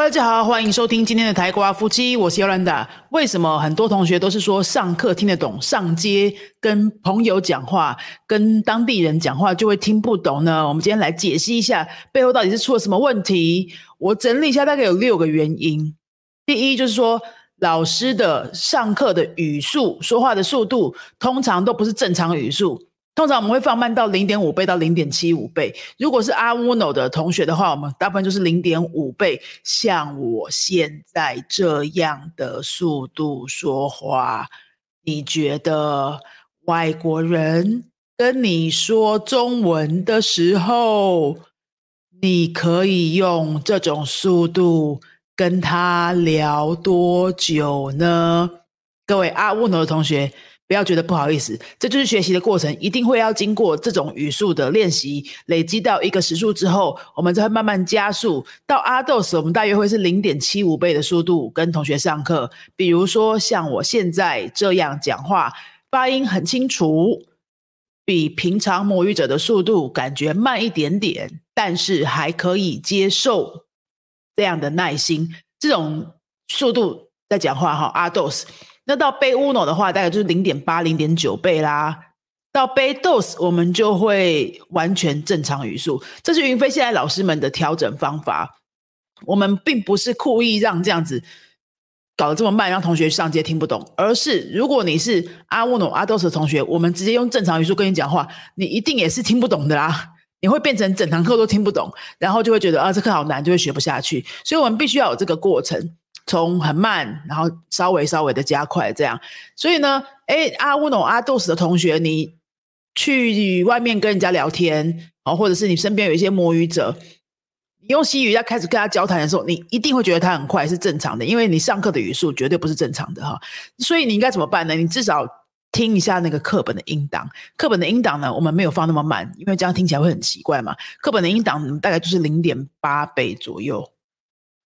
大家好，欢迎收听今天的台瓜夫妻，我是尤兰达。为什么很多同学都是说上课听得懂，上街跟朋友讲话、跟当地人讲话就会听不懂呢？我们今天来解析一下背后到底是出了什么问题。我整理一下，大概有六个原因。第一就是说，老师的上课的语速、说话的速度，通常都不是正常语速。通常我们会放慢到零点五倍到零点七五倍。如果是阿乌诺的同学的话，我们大部分就是零点五倍。像我现在这样的速度说话，你觉得外国人跟你说中文的时候，你可以用这种速度跟他聊多久呢？各位阿乌诺的同学。不要觉得不好意思，这就是学习的过程，一定会要经过这种语速的练习，累积到一个时速之后，我们才会慢慢加速。到阿豆时，我们大约会是零点七五倍的速度跟同学上课。比如说像我现在这样讲话，发音很清楚，比平常母语者的速度感觉慢一点点，但是还可以接受这样的耐心，这种速度在讲话哈，阿豆斯。那到贝乌诺的话，大概就是零点八、零点九倍啦。到贝 dos，我们就会完全正常语速。这是云飞现在老师们的调整方法。我们并不是故意让这样子搞得这么慢，让同学上街听不懂，而是如果你是阿乌诺、阿 dos 的同学，我们直接用正常语速跟你讲话，你一定也是听不懂的啦。你会变成整堂课都听不懂，然后就会觉得啊，这课好难，就会学不下去。所以我们必须要有这个过程。从很慢，然后稍微稍微的加快，这样。所以呢，哎，阿乌诺、阿杜斯的同学，你去外面跟人家聊天，哦，或者是你身边有一些摸鱼者，你用西语要开始跟他交谈的时候，你一定会觉得他很快是正常的，因为你上课的语速绝对不是正常的哈。所以你应该怎么办呢？你至少听一下那个课本的音档。课本的音档呢，我们没有放那么慢，因为这样听起来会很奇怪嘛。课本的音档大概就是零点八倍左右，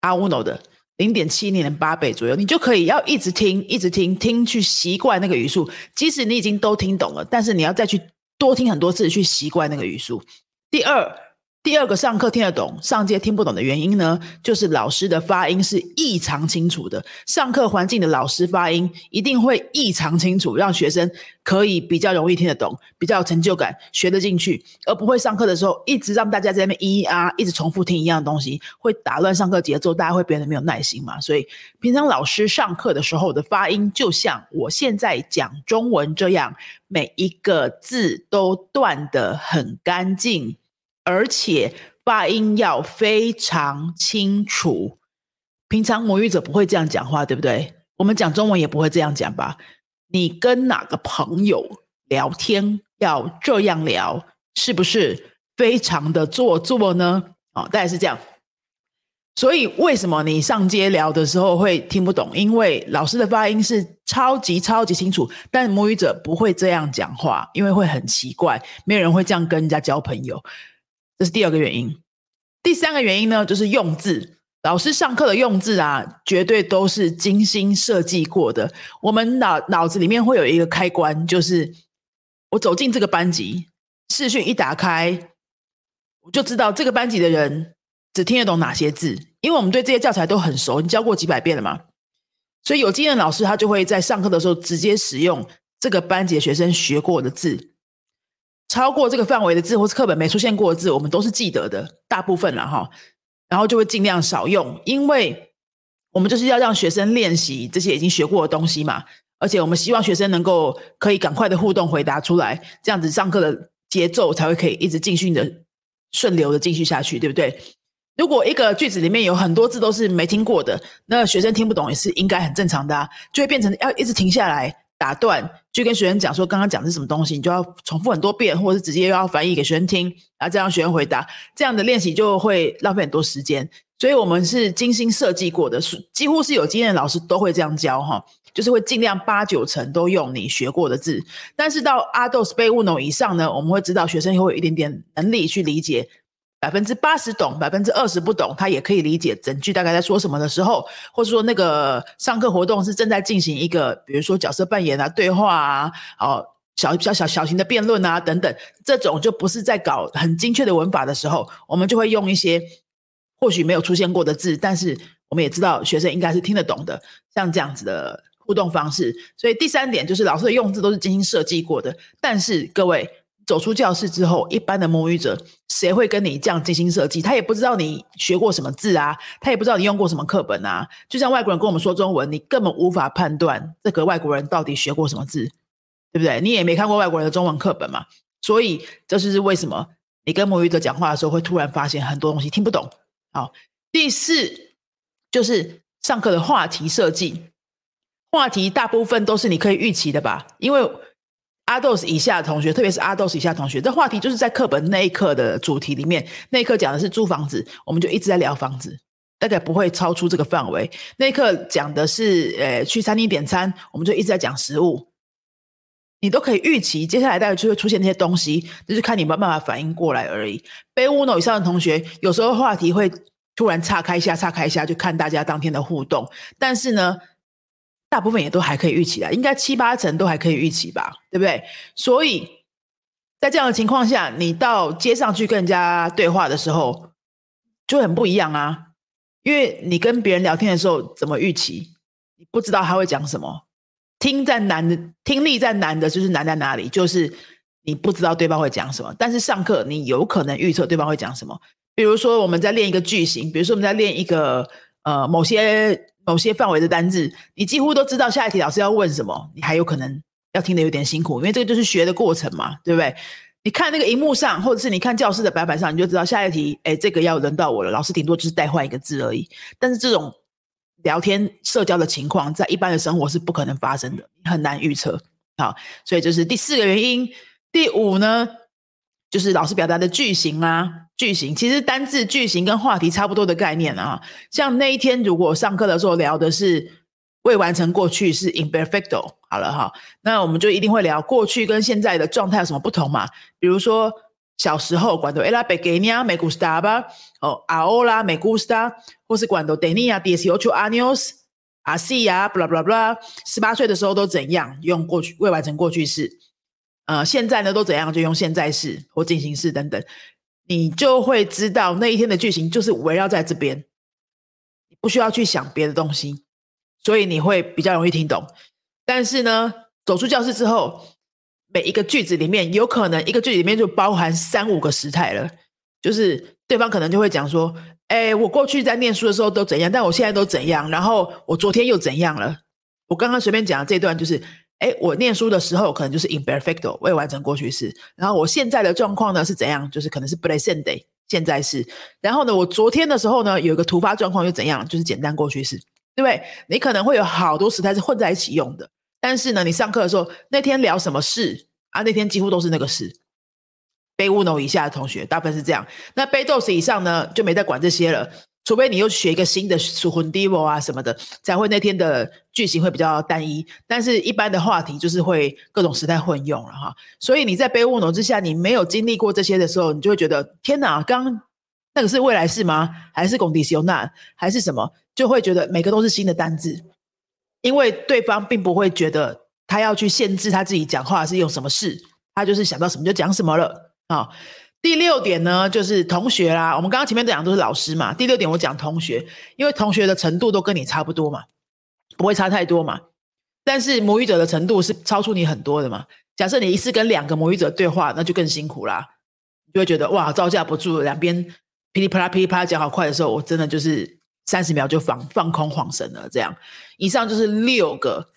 阿乌诺的。零点七零八倍左右，你就可以要一直听，一直听，听去习惯那个语速。即使你已经都听懂了，但是你要再去多听很多次，去习惯那个语速。第二。第二个上课听得懂，上街听不懂的原因呢，就是老师的发音是异常清楚的。上课环境的老师发音一定会异常清楚，让学生可以比较容易听得懂，比较有成就感，学得进去，而不会上课的时候一直让大家在那边咿咿啊，一直重复听一样的东西，会打乱上课节奏，大家会变得没有耐心嘛。所以平常老师上课的时候的发音，就像我现在讲中文这样，每一个字都断得很干净。而且发音要非常清楚，平常母语者不会这样讲话，对不对？我们讲中文也不会这样讲吧？你跟哪个朋友聊天要这样聊，是不是非常的做作呢？哦，大概是这样。所以为什么你上街聊的时候会听不懂？因为老师的发音是超级超级清楚，但母语者不会这样讲话，因为会很奇怪，没有人会这样跟人家交朋友。这是第二个原因，第三个原因呢，就是用字。老师上课的用字啊，绝对都是精心设计过的。我们脑脑子里面会有一个开关，就是我走进这个班级，视讯一打开，我就知道这个班级的人只听得懂哪些字，因为我们对这些教材都很熟，你教过几百遍了嘛。所以有经验的老师，他就会在上课的时候直接使用这个班级的学生学过的字。超过这个范围的字，或是课本没出现过的字，我们都是记得的，大部分了哈。然后就会尽量少用，因为我们就是要让学生练习这些已经学过的东西嘛。而且我们希望学生能够可以赶快的互动回答出来，这样子上课的节奏才会可以一直继续的顺流的继续下去，对不对？如果一个句子里面有很多字都是没听过的，那学生听不懂也是应该很正常的，啊，就会变成要一直停下来。打断，就跟学生讲说，刚刚讲的是什么东西，你就要重复很多遍，或者是直接要翻译给学生听，然后再让学生回答。这样的练习就会浪费很多时间。所以我们是精心设计过的，是几乎是有经验的老师都会这样教哈，就是会尽量八九成都用你学过的字。但是到阿豆斯贝乌诺以上呢，我们会知道学生会有一点点能力去理解。百分之八十懂，百分之二十不懂，他也可以理解整句大概在说什么的时候，或者说那个上课活动是正在进行一个，比如说角色扮演啊、对话啊、哦小小小小型的辩论啊等等，这种就不是在搞很精确的文法的时候，我们就会用一些或许没有出现过的字，但是我们也知道学生应该是听得懂的，像这样子的互动方式。所以第三点就是老师的用字都是精心设计过的。但是各位走出教室之后，一般的母语者谁会跟你这样精心设计？他也不知道你学过什么字啊，他也不知道你用过什么课本啊。就像外国人跟我们说中文，你根本无法判断这个外国人到底学过什么字，对不对？你也没看过外国人的中文课本嘛。所以这就是为什么你跟母语者讲话的时候，会突然发现很多东西听不懂。好，第四就是上课的话题设计，话题大部分都是你可以预期的吧？因为阿豆以下的同学，特别是阿豆以下同学，这话题就是在课本那一课的主题里面，那一课讲的是租房子，我们就一直在聊房子，大概不会超出这个范围。那一课讲的是呃去餐厅点餐，我们就一直在讲食物。你都可以预期，接下来大概就会出现那些东西，就是看你有没办法反应过来而已。背五楼以上的同学，有时候话题会突然岔开一下，岔开一下，就看大家当天的互动。但是呢，大部分也都还可以预期的，应该七八成都还可以预期吧，对不对？所以在这样的情况下，你到街上去跟人家对话的时候，就很不一样啊。因为你跟别人聊天的时候，怎么预期？你不知道他会讲什么。听在难的，听力在难的，就是难在哪里？就是你不知道对方会讲什么。但是上课你有可能预测对方会讲什么。比如说我们在练一个句型，比如说我们在练一个呃某些某些范围的单字，你几乎都知道下一题老师要问什么，你还有可能要听得有点辛苦，因为这个就是学的过程嘛，对不对？你看那个荧幕上，或者是你看教室的白板上，你就知道下一题，哎，这个要轮到我了。老师顶多就是代换一个字而已。但是这种。聊天社交的情况，在一般的生活是不可能发生的，很难预测。好，所以这是第四个原因。第五呢，就是老师表达的句型啊，句型其实单字句型跟话题差不多的概念啊。像那一天如果上课的时候聊的是未完成过去是 imperfecto，好了哈，那我们就一定会聊过去跟现在的状态有什么不同嘛？比如说。小时候管到 ella pequeña me gustaba 哦，ahora me gusta，或是管到 tenía dieciocho años，así 呀，blah blah blah，十八岁的时候都怎样用过去未完成过去式，呃，现在呢都怎样就用现在式或进行式等等，你就会知道那一天的句型就是围绕在这边，你不需要去想别的东西，所以你会比较容易听懂。但是呢，走出教室之后。每一个句子里面，有可能一个句子里面就包含三五个时态了。就是对方可能就会讲说：“哎，我过去在念书的时候都怎样，但我现在都怎样。然后我昨天又怎样了？我刚刚随便讲的这段就是：哎，我念书的时候可能就是 imperfecto 未完成过去式。然后我现在的状况呢是怎样？就是可能是 presente 现在式。然后呢，我昨天的时候呢有一个突发状况又怎样？就是简单过去式，对不对？你可能会有好多时态是混在一起用的。”但是呢，你上课的时候那天聊什么事啊？那天几乎都是那个事。背乌龙以下的同学大部分是这样，那背豆子以上呢就没再管这些了。除非你又学一个新的属魂 divo 啊什么的，才会那天的句型会比较单一。但是一般的话题就是会各种时态混用了哈。所以你在背乌龙之下，你没有经历过这些的时候，你就会觉得天哪，刚那个是未来式吗？还是拱底修那？还是什么？就会觉得每个都是新的单字。因为对方并不会觉得他要去限制他自己讲话是用什么事，他就是想到什么就讲什么了啊。第六点呢，就是同学啦。我们刚刚前面讲都是老师嘛，第六点我讲同学，因为同学的程度都跟你差不多嘛，不会差太多嘛。但是母语者的程度是超出你很多的嘛。假设你一次跟两个母语者对话，那就更辛苦啦，你就会觉得哇招架不住，两边噼里啪啦噼里啪啦讲好快的时候，我真的就是。三十秒就放放空晃神了，这样。以上就是六个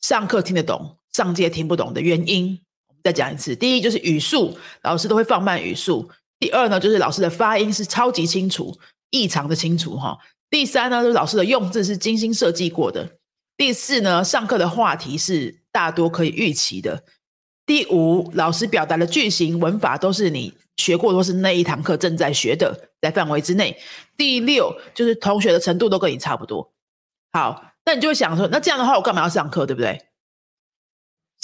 上课听得懂、上街听不懂的原因。再讲一次：第一就是语速，老师都会放慢语速；第二呢，就是老师的发音是超级清楚、异常的清楚哈；第三呢，就是老师的用字是精心设计过的；第四呢，上课的话题是大多可以预期的；第五，老师表达的句型、文法都是你。学过都是那一堂课正在学的，在范围之内。第六就是同学的程度都跟你差不多。好，那你就会想说，那这样的话我干嘛要上课，对不对？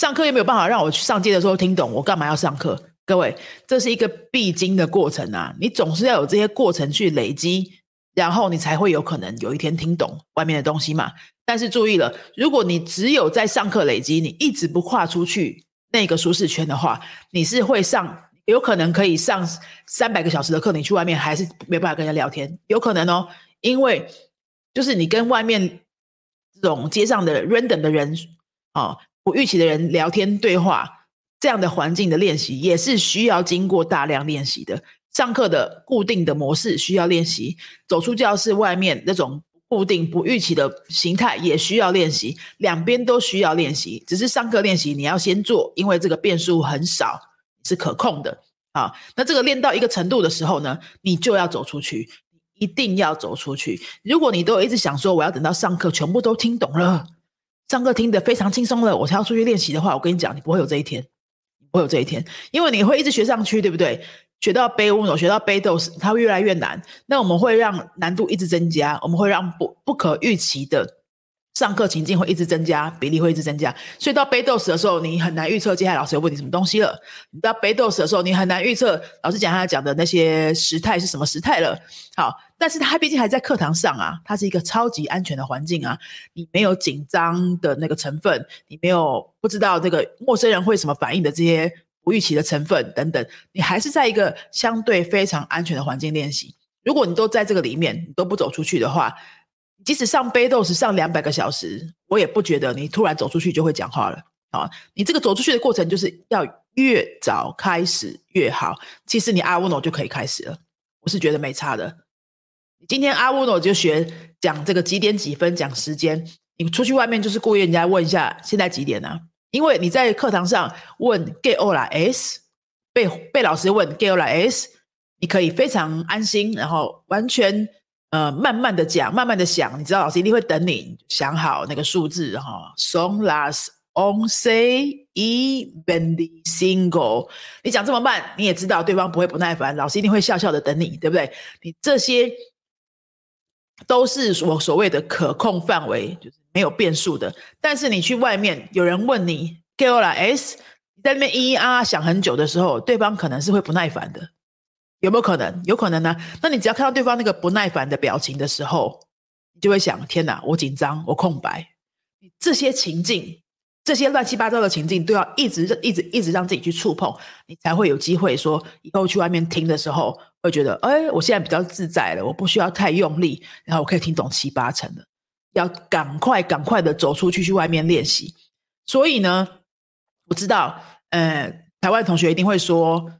上课又没有办法让我去上街的时候听懂，我干嘛要上课？各位，这是一个必经的过程啊！你总是要有这些过程去累积，然后你才会有可能有一天听懂外面的东西嘛。但是注意了，如果你只有在上课累积，你一直不跨出去那个舒适圈的话，你是会上。有可能可以上三百个小时的课，你去外面还是没办法跟人家聊天，有可能哦，因为就是你跟外面这种街上的 random 的人啊，不预期的人聊天对话，这样的环境的练习也是需要经过大量练习的。上课的固定的模式需要练习，走出教室外面那种固定不预期的形态也需要练习，两边都需要练习。只是上课练习你要先做，因为这个变数很少，是可控的。啊，那这个练到一个程度的时候呢，你就要走出去，一定要走出去。如果你都一直想说我要等到上课全部都听懂了，上课听得非常轻松了，我才要出去练习的话，我跟你讲，你不会有这一天，不会有这一天，因为你会一直学上去，对不对？学到背乌诺，学到背豆时，它会越来越难。那我们会让难度一直增加，我们会让不不可预期的上课情境会一直增加，比例会一直增加。所以到背豆时的时候，你很难预测接下来老师要问你什么东西了。你到背豆时的时候，你很难预测老师讲他讲的那些时态是什么时态了。好，但是他毕竟还在课堂上啊，它是一个超级安全的环境啊，你没有紧张的那个成分，你没有不知道这个陌生人会什么反应的这些。不预期的成分等等，你还是在一个相对非常安全的环境练习。如果你都在这个里面，你都不走出去的话，即使上杯豆是上两百个小时，我也不觉得你突然走出去就会讲话了啊！你这个走出去的过程，就是要越早开始越好。其实你阿乌诺就可以开始了，我是觉得没差的。今天阿乌诺就学讲这个几点几分讲时间，你出去外面就是故意人家问一下现在几点呢？因为你在课堂上问 get all s 被被老师问 get all s，你可以非常安心，然后完全呃慢慢的讲，慢慢的想，你知道老师一定会等你想好那个数字哈。Song last on say e bendy single，你讲这么慢，你也知道对方不会不耐烦，老师一定会笑笑的等你，对不对？你这些都是我所谓的可控范围，就是。没有变数的，但是你去外面，有人问你 g o 了 S，你在那边咿咿啊啊想很久的时候，对方可能是会不耐烦的，有没有可能？有可能呢。那你只要看到对方那个不耐烦的表情的时候，你就会想：天哪，我紧张，我空白。这些情境，这些乱七八糟的情境，都要一直、一直、一直让自己去触碰，你才会有机会说，以后去外面听的时候，会觉得：哎，我现在比较自在了，我不需要太用力，然后我可以听懂七八成的。要赶快赶快的走出去，去外面练习。所以呢，我知道，呃，台湾同学一定会说，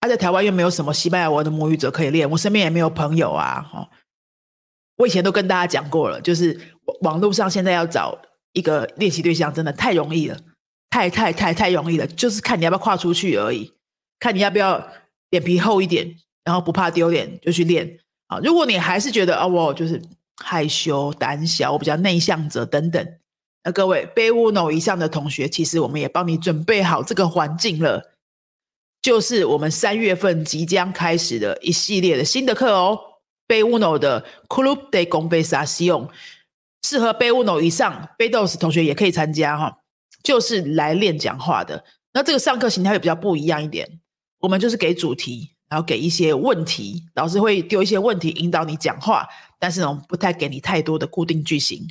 他在台湾又没有什么西班牙文的母语者可以练，我身边也没有朋友啊。哈，我以前都跟大家讲过了，就是网络上现在要找一个练习对象，真的太容易了，太太太太容易了，就是看你要不要跨出去而已，看你要不要脸皮厚一点，然后不怕丢脸就去练啊。如果你还是觉得啊，我就是。害羞、胆小，我比较内向者等等。那各位背乌诺以上的同学，其实我们也帮你准备好这个环境了，就是我们三月份即将开始的一系列的新的课哦。背乌诺的 Club de c o n v e s a c i o n 适合背乌诺以上背豆斯同学也可以参加哈，就是来练讲话的。那这个上课形态会比较不一样一点，我们就是给主题，然后给一些问题，老师会丢一些问题引导你讲话。但是呢，我们不太给你太多的固定句型，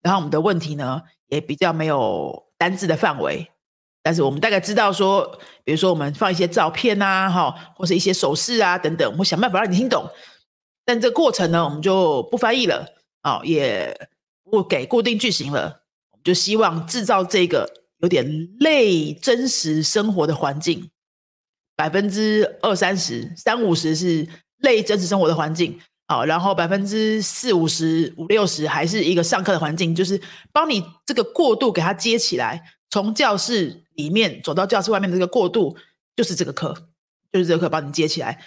然后我们的问题呢也比较没有单字的范围，但是我们大概知道说，比如说我们放一些照片啊，哈，或是一些手势啊等等，我们想办法让你听懂。但这个过程呢，我们就不翻译了，哦，也不给固定句型了，我们就希望制造这个有点类真实生活的环境，百分之二三十、三五十是类真实生活的环境。好，然后百分之四五十五六十还是一个上课的环境，就是帮你这个过渡给它接起来，从教室里面走到教室外面的这个过渡，就是这个课，就是这个课帮你接起来。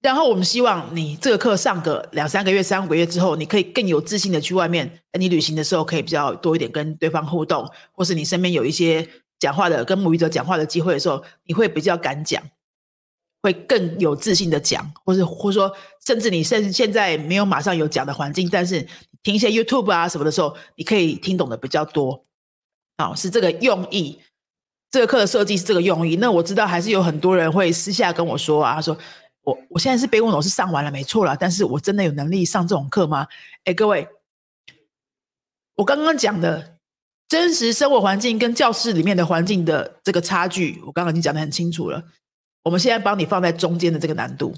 然后我们希望你这个课上个两三个月、三五个月之后，你可以更有自信的去外面，你旅行的时候可以比较多一点跟对方互动，或是你身边有一些讲话的跟母语者讲话的机会的时候，你会比较敢讲。会更有自信的讲，或者或说，甚至你现现在没有马上有讲的环境，但是听一些 YouTube 啊什么的时候，你可以听懂的比较多。好，是这个用意。这个课的设计是这个用意。那我知道还是有很多人会私下跟我说啊，他说我我现在是背问我是上完了没错了，但是我真的有能力上这种课吗？哎，各位，我刚刚讲的真实生活环境跟教室里面的环境的这个差距，我刚刚已经讲的很清楚了。我们现在帮你放在中间的这个难度，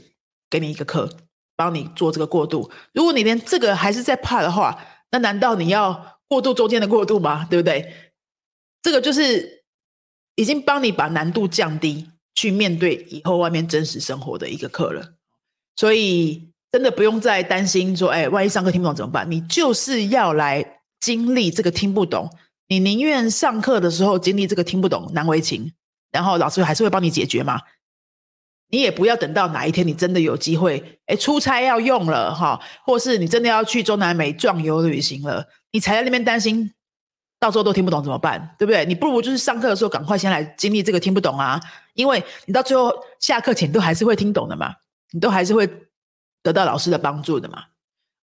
给你一个课，帮你做这个过渡。如果你连这个还是在怕的话，那难道你要过渡中间的过渡吗？对不对？这个就是已经帮你把难度降低，去面对以后外面真实生活的一个课了。所以真的不用再担心说，哎，万一上课听不懂怎么办？你就是要来经历这个听不懂，你宁愿上课的时候经历这个听不懂难为情，然后老师还是会帮你解决嘛。你也不要等到哪一天你真的有机会，哎，出差要用了哈，或是你真的要去中南美壮游旅行了，你才在那边担心，到时候都听不懂怎么办？对不对？你不如就是上课的时候赶快先来经历这个听不懂啊，因为你到最后下课前都还是会听懂的嘛，你都还是会得到老师的帮助的嘛。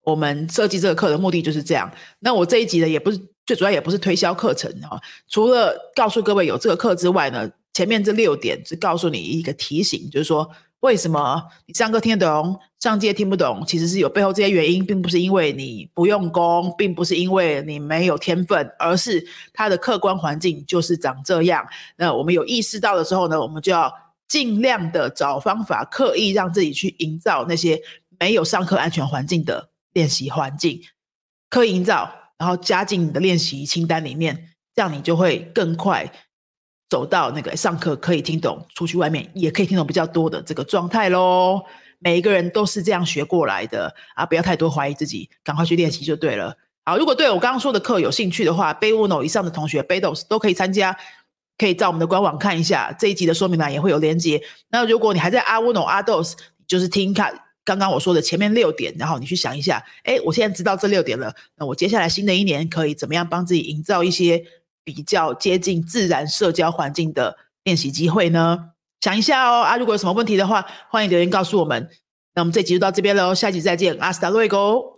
我们设计这个课的目的就是这样。那我这一集呢，也不是最主要，也不是推销课程啊，除了告诉各位有这个课之外呢。前面这六点是告诉你一个提醒，就是说为什么你上课听得懂，上街听不懂，其实是有背后这些原因，并不是因为你不用功，并不是因为你没有天分，而是它的客观环境就是长这样。那我们有意识到的时候呢，我们就要尽量的找方法，刻意让自己去营造那些没有上课安全环境的练习环境，刻意营造，然后加进你的练习清单里面，这样你就会更快。走到那个上课可以听懂，出去外面也可以听懂比较多的这个状态喽。每一个人都是这样学过来的啊！不要太多怀疑自己，赶快去练习就对了。好，如果对我刚刚说的课有兴趣的话，贝 n o 以上的同学贝 e 都可以参加，可以在我们的官网看一下这一集的说明栏也会有连接。那如果你还在阿乌诺阿 dos，就是听看刚刚我说的前面六点，然后你去想一下，哎，我现在知道这六点了，那我接下来新的一年可以怎么样帮自己营造一些？比较接近自然社交环境的练习机会呢？想一下哦啊！如果有什么问题的话，欢迎留言告诉我们。那我们这集就到这边喽，下集再见，阿斯达瑞哥。